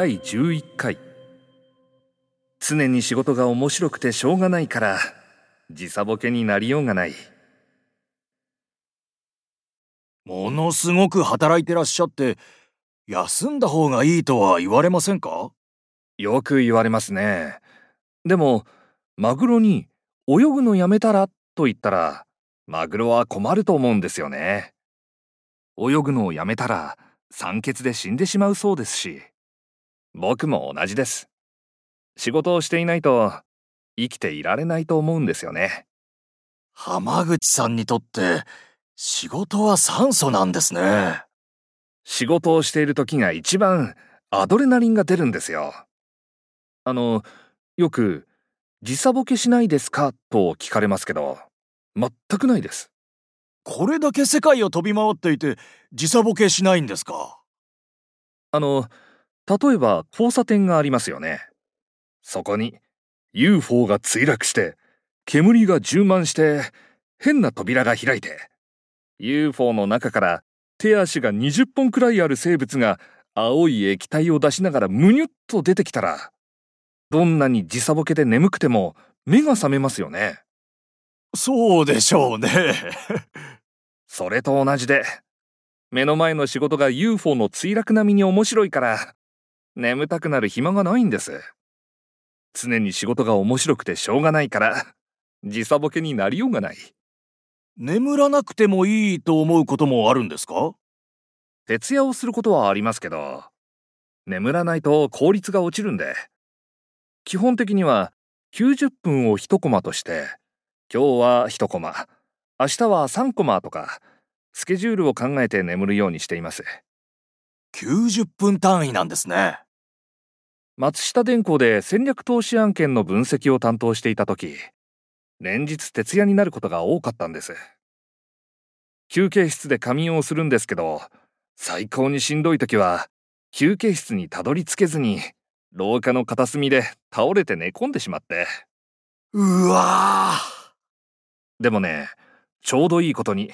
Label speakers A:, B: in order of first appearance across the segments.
A: 第11回。常に仕事が面白くてしょうがないから時差ボケになりようがない。
B: ものすごく働いてらっしゃって休んだ方がいいとは言われませんか？
A: よく言われますね。でもマグロに泳ぐのやめたらと言ったらマグロは困ると思うんですよね。泳ぐのをやめたら酸欠で死んでしまうそうですし僕も同じです。仕事をしていないと生きていられないと思うんですよね。
B: 浜口さんにとって仕事は酸素なんですね。
A: 仕事をしている時が一番アドレナリンが出るんですよ。あのよく時差ボケしないですかと聞かれますけど全くないです。
B: これだけ世界を飛び回っていて時差ボケしないんですか？
A: あの例えば交差点がありますよね。そこに UFO が墜落して煙が充満して変な扉が開いて UFO の中から手足が20本くらいある生物が青い液体を出しながらむにゅっと出てきたらどんなに時差ボケで眠くても目が覚めますよね。
B: そうでしょうね。
A: それと同じで目の前の仕事が UFO の墜落並みに面白いから眠たくなる暇がないんです。常に仕事が面白くてしょうがないから時差ボケになりようがない。
B: 眠らなくてもいいと思うこともあるんですか？
A: 徹夜をすることはありますけど眠らないと効率が落ちるんで基本的には90分を1コマとして今日は1コマ明日は3コマとかスケジュールを考えて眠るようにしています
B: 90分単位なんですね。
A: 松下電工で戦略投資案件の分析を担当していた時連日徹夜になることが多かったんです。休憩室で仮眠をするんですけど最高にしんどい時は休憩室にたどり着けずに廊下の片隅で倒れて寝込んでしまって。
B: うわ
A: でもねちょうどいいことに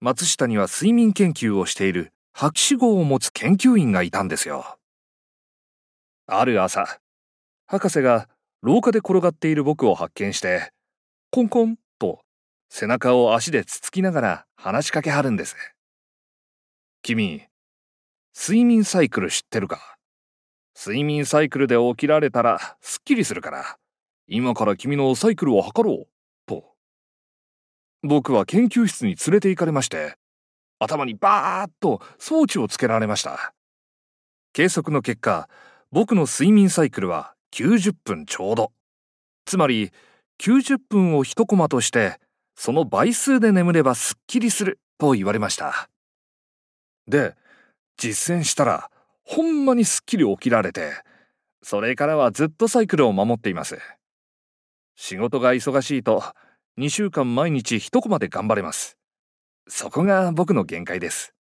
A: 松下には睡眠研究をしている博士号を持つ研究員がいたんですよ。ある朝博士が廊下で転がっている僕を発見してコンコンと背中を足でつつきながら話しかけはるんです。君睡眠サイクル知ってるか？睡眠サイクルで起きられたらすっきりするから今から君のサイクルを測ろうと。僕は研究室に連れて行かれまして頭にバーッと装置をつけられました計測の結果僕の睡眠サイクルは90分ちょうど。つまり、90分を1コマとして、その倍数で眠ればすっきりすると言われました。で、実践したら、ほんまにすっきり起きられて、それからはずっとサイクルを守っています。仕事が忙しいと、2週間毎日1コマで頑張れます。そこが僕の限界です。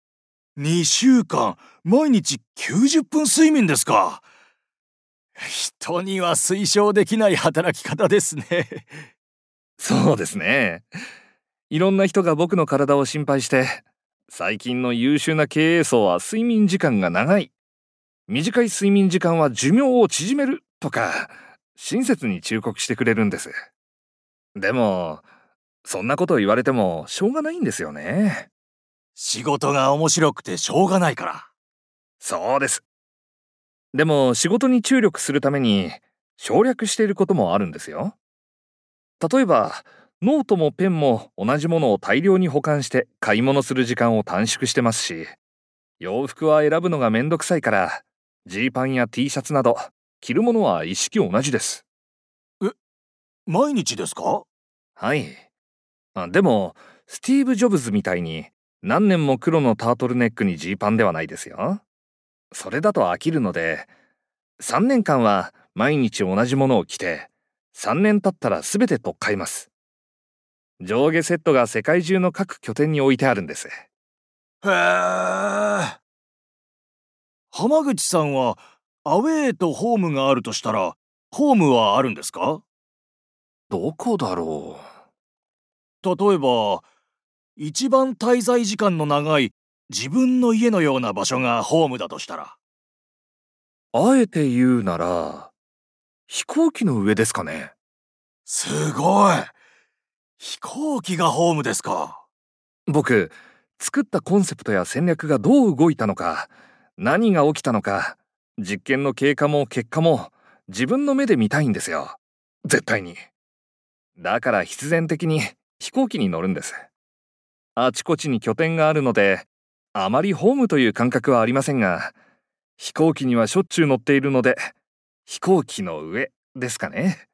B: 2週間、毎日90分睡眠ですか。人には推奨できない働き方ですね
A: そうですね。いろんな人が僕の体を心配して、最近の優秀な経営層は睡眠時間が長い。短い睡眠時間は寿命を縮めるとか、親切に忠告してくれるんです。でも、そんなこと言われてもしょうがないんですよね。
B: 仕事が面白くてしょうがないから。
A: そうです。でも仕事に注力するために省略していることもあるんですよ。例えば、ノートもペンも同じものを大量に保管して買い物する時間を短縮してますし、洋服は選ぶのがめんどくさいから、ジーパンや T シャツなど着るものは一式同じです。
B: え、毎日ですか？
A: はい。でも、スティーブ・ジョブズみたいに何年も黒のタートルネックにジーパンではないですよ。それだと飽きるので、3年間は毎日同じものを着て、3年経ったら全て取っ替えます。上下セットが世界中の各拠点に置いてあるんです。へ
B: え。浜口さんは、アウェーとホームがあるとしたら、ホームはあるんですか？
A: どこだろ
B: う例えば、一番滞在時間の長い自分の家のような場所がホームだとしたら
A: あえて言うなら、飛行機の上ですかね。
B: すごい飛行機がホームですか
A: 僕、作ったコンセプトや戦略がどう動いたのか、何が起きたのか、実験の経過も結果も自分の目で見たいんですよ。絶対に。だから必然的に飛行機に乗るんです。あちこちに拠点があるので、あまりホームという感覚はありませんが、飛行機にはしょっちゅう乗っているので、飛行機の上ですかね。